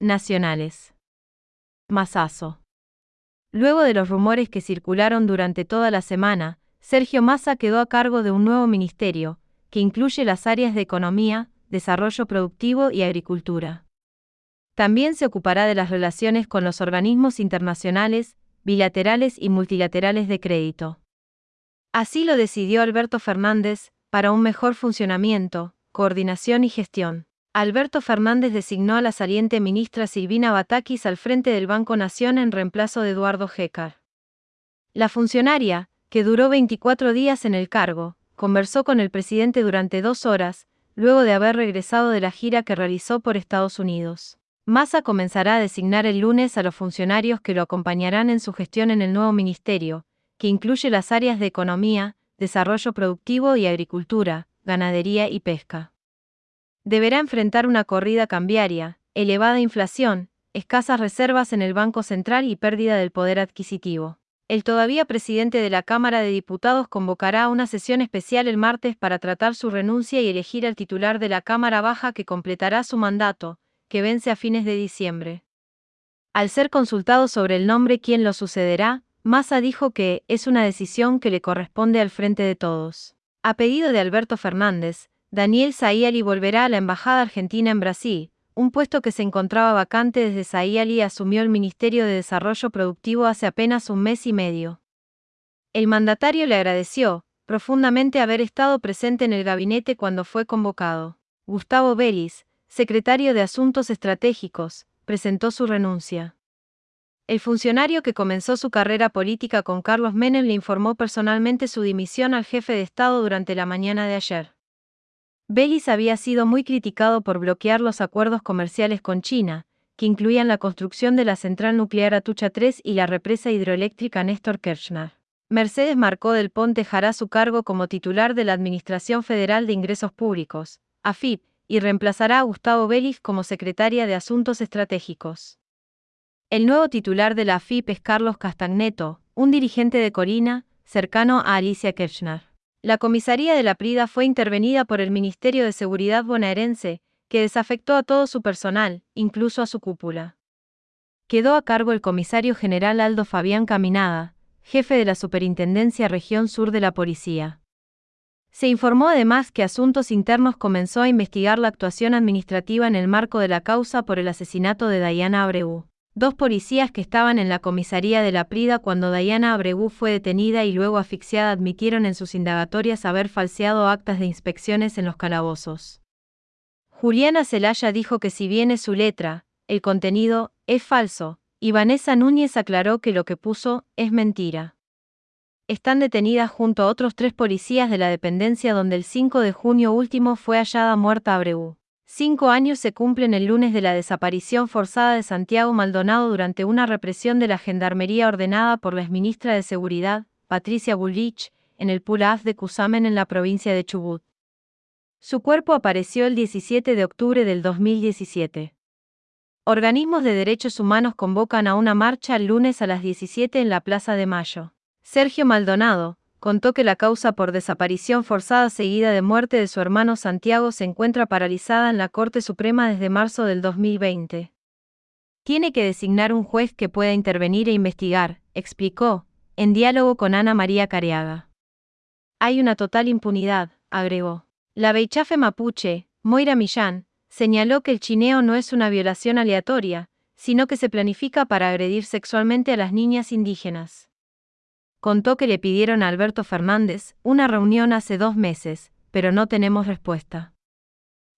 nacionales. Masazo. Luego de los rumores que circularon durante toda la semana, Sergio Massa quedó a cargo de un nuevo ministerio, que incluye las áreas de economía, desarrollo productivo y agricultura. También se ocupará de las relaciones con los organismos internacionales, bilaterales y multilaterales de crédito. Así lo decidió Alberto Fernández, para un mejor funcionamiento, coordinación y gestión. Alberto Fernández designó a la saliente ministra Silvina Batakis al frente del Banco Nación en reemplazo de Eduardo Jécar. La funcionaria, que duró 24 días en el cargo, conversó con el presidente durante dos horas, luego de haber regresado de la gira que realizó por Estados Unidos. Massa comenzará a designar el lunes a los funcionarios que lo acompañarán en su gestión en el nuevo ministerio, que incluye las áreas de economía, desarrollo productivo y agricultura, ganadería y pesca deberá enfrentar una corrida cambiaria, elevada inflación, escasas reservas en el Banco Central y pérdida del poder adquisitivo. El todavía presidente de la Cámara de Diputados convocará una sesión especial el martes para tratar su renuncia y elegir al titular de la Cámara Baja que completará su mandato, que vence a fines de diciembre. Al ser consultado sobre el nombre quién lo sucederá, Massa dijo que es una decisión que le corresponde al frente de todos. A pedido de Alberto Fernández, Daniel Sayali volverá a la Embajada Argentina en Brasil, un puesto que se encontraba vacante desde Sayali asumió el Ministerio de Desarrollo Productivo hace apenas un mes y medio. El mandatario le agradeció, profundamente haber estado presente en el gabinete cuando fue convocado. Gustavo Vélez, secretario de Asuntos Estratégicos, presentó su renuncia. El funcionario que comenzó su carrera política con Carlos Menem le informó personalmente su dimisión al jefe de Estado durante la mañana de ayer. Bellis había sido muy criticado por bloquear los acuerdos comerciales con China, que incluían la construcción de la central nuclear Atucha 3 y la represa hidroeléctrica Néstor Kirchner. Mercedes Marcó del Ponte dejará su cargo como titular de la Administración Federal de Ingresos Públicos, AFIP, y reemplazará a Gustavo Bellis como secretaria de Asuntos Estratégicos. El nuevo titular de la AFIP es Carlos Castagneto, un dirigente de Corina, cercano a Alicia Kirchner. La comisaría de la Prida fue intervenida por el Ministerio de Seguridad bonaerense, que desafectó a todo su personal, incluso a su cúpula. Quedó a cargo el comisario general Aldo Fabián Caminada, jefe de la Superintendencia Región Sur de la Policía. Se informó además que Asuntos Internos comenzó a investigar la actuación administrativa en el marco de la causa por el asesinato de Diana Abreu dos policías que estaban en la comisaría de la Prida cuando Diana Abreu fue detenida y luego asfixiada admitieron en sus indagatorias haber falseado actas de inspecciones en los calabozos. Juliana Celaya dijo que si bien es su letra, el contenido es falso, y Vanessa Núñez aclaró que lo que puso es mentira. Están detenidas junto a otros tres policías de la dependencia donde el 5 de junio último fue hallada muerta Abreu. Cinco años se cumplen el lunes de la desaparición forzada de Santiago Maldonado durante una represión de la Gendarmería ordenada por la exministra de Seguridad, Patricia Bullrich, en el Pulaf de Cusamen en la provincia de Chubut. Su cuerpo apareció el 17 de octubre del 2017. Organismos de derechos humanos convocan a una marcha el lunes a las 17 en la Plaza de Mayo. Sergio Maldonado, contó que la causa por desaparición forzada seguida de muerte de su hermano Santiago se encuentra paralizada en la Corte Suprema desde marzo del 2020. Tiene que designar un juez que pueda intervenir e investigar, explicó, en diálogo con Ana María Careaga. Hay una total impunidad, agregó. La Beichafe mapuche, Moira Millán, señaló que el chineo no es una violación aleatoria, sino que se planifica para agredir sexualmente a las niñas indígenas contó que le pidieron a Alberto Fernández una reunión hace dos meses, pero no tenemos respuesta.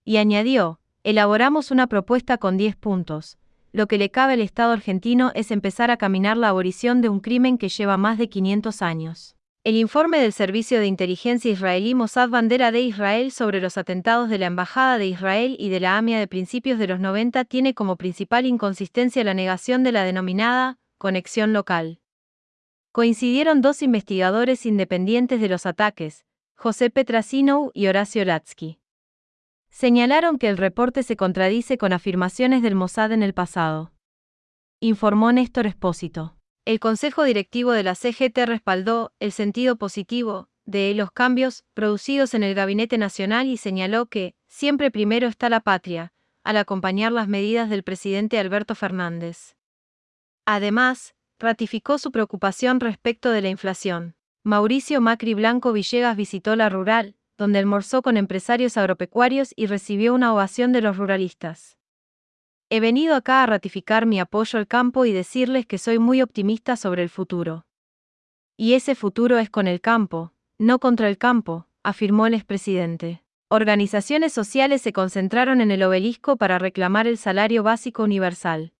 Y añadió, elaboramos una propuesta con 10 puntos. Lo que le cabe al Estado argentino es empezar a caminar la abolición de un crimen que lleva más de 500 años. El informe del Servicio de Inteligencia israelí Mossad Bandera de Israel sobre los atentados de la Embajada de Israel y de la AMIA de principios de los 90 tiene como principal inconsistencia la negación de la denominada conexión local coincidieron dos investigadores independientes de los ataques, José Petrasino y Horacio Latsky. Señalaron que el reporte se contradice con afirmaciones del Mossad en el pasado. Informó Néstor Espósito. El Consejo Directivo de la CGT respaldó el sentido positivo de los cambios producidos en el Gabinete Nacional y señaló que, siempre primero está la patria, al acompañar las medidas del presidente Alberto Fernández. Además, ratificó su preocupación respecto de la inflación. Mauricio Macri Blanco Villegas visitó la rural, donde almorzó con empresarios agropecuarios y recibió una ovación de los ruralistas. He venido acá a ratificar mi apoyo al campo y decirles que soy muy optimista sobre el futuro. Y ese futuro es con el campo, no contra el campo, afirmó el expresidente. Organizaciones sociales se concentraron en el obelisco para reclamar el salario básico universal.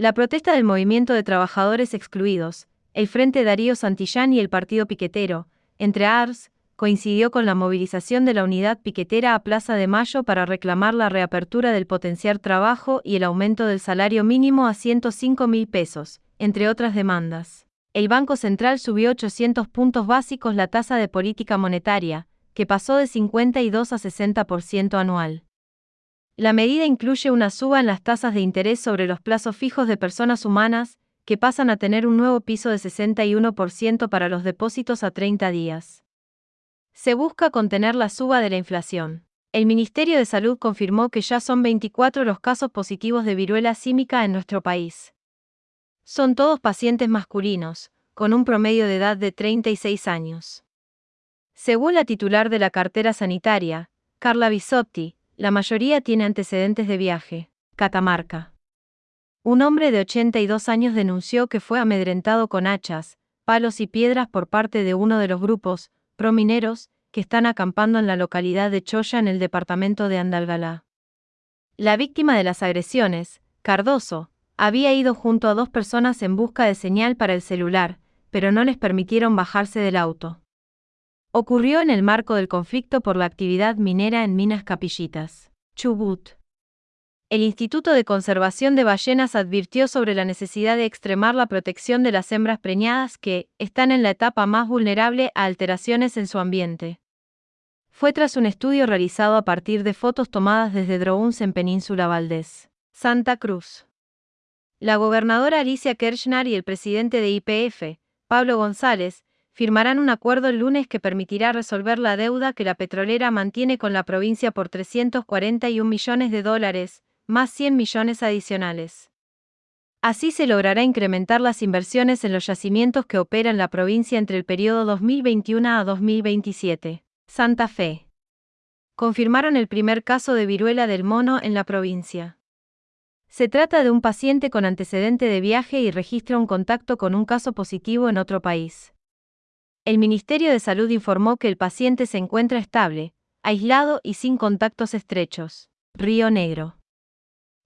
La protesta del movimiento de trabajadores excluidos, el Frente Darío Santillán y el Partido Piquetero, entre ARS, coincidió con la movilización de la unidad piquetera a Plaza de Mayo para reclamar la reapertura del potenciar trabajo y el aumento del salario mínimo a 105 mil pesos, entre otras demandas. El Banco Central subió 800 puntos básicos la tasa de política monetaria, que pasó de 52 a 60% anual. La medida incluye una suba en las tasas de interés sobre los plazos fijos de personas humanas, que pasan a tener un nuevo piso de 61% para los depósitos a 30 días. Se busca contener la suba de la inflación. El Ministerio de Salud confirmó que ya son 24 los casos positivos de viruela símica en nuestro país. Son todos pacientes masculinos, con un promedio de edad de 36 años. Según la titular de la cartera sanitaria, Carla Bisotti, la mayoría tiene antecedentes de viaje. Catamarca. Un hombre de 82 años denunció que fue amedrentado con hachas, palos y piedras por parte de uno de los grupos, promineros, que están acampando en la localidad de Choya en el departamento de Andalgalá. La víctima de las agresiones, Cardoso, había ido junto a dos personas en busca de señal para el celular, pero no les permitieron bajarse del auto. Ocurrió en el marco del conflicto por la actividad minera en Minas Capillitas, Chubut. El Instituto de Conservación de Ballenas advirtió sobre la necesidad de extremar la protección de las hembras preñadas que están en la etapa más vulnerable a alteraciones en su ambiente. Fue tras un estudio realizado a partir de fotos tomadas desde drones en Península Valdés, Santa Cruz. La gobernadora Alicia Kirchner y el presidente de IPF, Pablo González, firmarán un acuerdo el lunes que permitirá resolver la deuda que la petrolera mantiene con la provincia por 341 millones de dólares, más 100 millones adicionales. Así se logrará incrementar las inversiones en los yacimientos que operan la provincia entre el periodo 2021 a 2027. Santa Fe. Confirmaron el primer caso de viruela del mono en la provincia. Se trata de un paciente con antecedente de viaje y registra un contacto con un caso positivo en otro país. El Ministerio de Salud informó que el paciente se encuentra estable, aislado y sin contactos estrechos. Río Negro.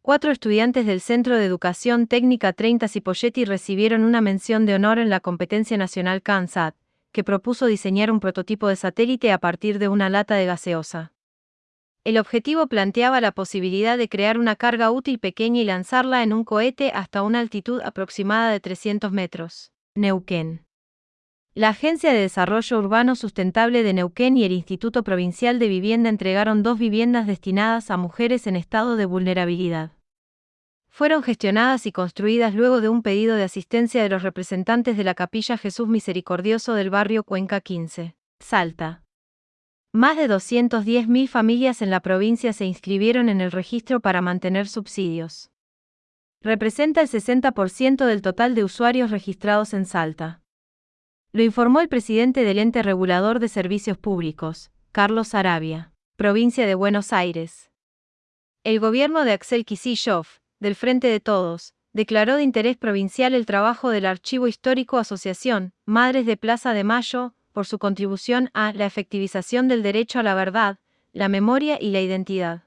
Cuatro estudiantes del Centro de Educación Técnica 30 Cipolletti recibieron una mención de honor en la competencia nacional CANSAT, que propuso diseñar un prototipo de satélite a partir de una lata de gaseosa. El objetivo planteaba la posibilidad de crear una carga útil pequeña y lanzarla en un cohete hasta una altitud aproximada de 300 metros. Neuquén. La Agencia de Desarrollo Urbano Sustentable de Neuquén y el Instituto Provincial de Vivienda entregaron dos viviendas destinadas a mujeres en estado de vulnerabilidad fueron gestionadas y construidas luego de un pedido de asistencia de los representantes de la Capilla Jesús Misericordioso del barrio Cuenca 15, Salta. Más de 210.000 familias en la provincia se inscribieron en el registro para mantener subsidios. Representa el 60% del total de usuarios registrados en Salta. Lo informó el presidente del ente regulador de servicios públicos, Carlos Arabia, provincia de Buenos Aires. El gobierno de Axel Kicillof, del Frente de Todos, declaró de interés provincial el trabajo del Archivo Histórico Asociación, Madres de Plaza de Mayo, por su contribución a la efectivización del derecho a la verdad, la memoria y la identidad.